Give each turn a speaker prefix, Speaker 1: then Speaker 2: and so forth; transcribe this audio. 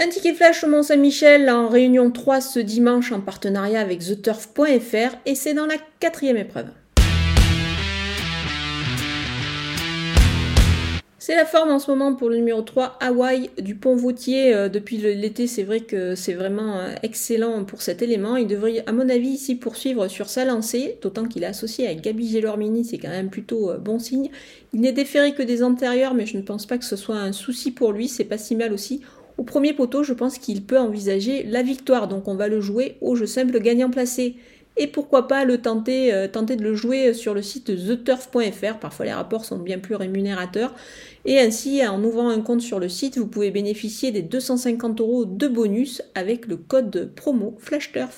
Speaker 1: Un ticket flash au Mont-Saint-Michel en réunion 3 ce dimanche en partenariat avec TheTurf.fr et c'est dans la quatrième épreuve. C'est la forme en ce moment pour le numéro 3, Hawaï du Pont Vautier. Euh, depuis l'été, c'est vrai que c'est vraiment euh, excellent pour cet élément. Il devrait, à mon avis, ici poursuivre sur sa lancée, d'autant qu'il est associé avec Gabi Gelormini, c'est quand même plutôt euh, bon signe. Il n'est déféré que des antérieurs, mais je ne pense pas que ce soit un souci pour lui, c'est pas si mal aussi. Au premier poteau, je pense qu'il peut envisager la victoire, donc on va le jouer au jeu simple gagnant placé et pourquoi pas le tenter, euh, tenter de le jouer sur le site theturf.fr. Parfois les rapports sont bien plus rémunérateurs. Et ainsi, en ouvrant un compte sur le site, vous pouvez bénéficier des 250 euros de bonus avec le code promo FlashTurf.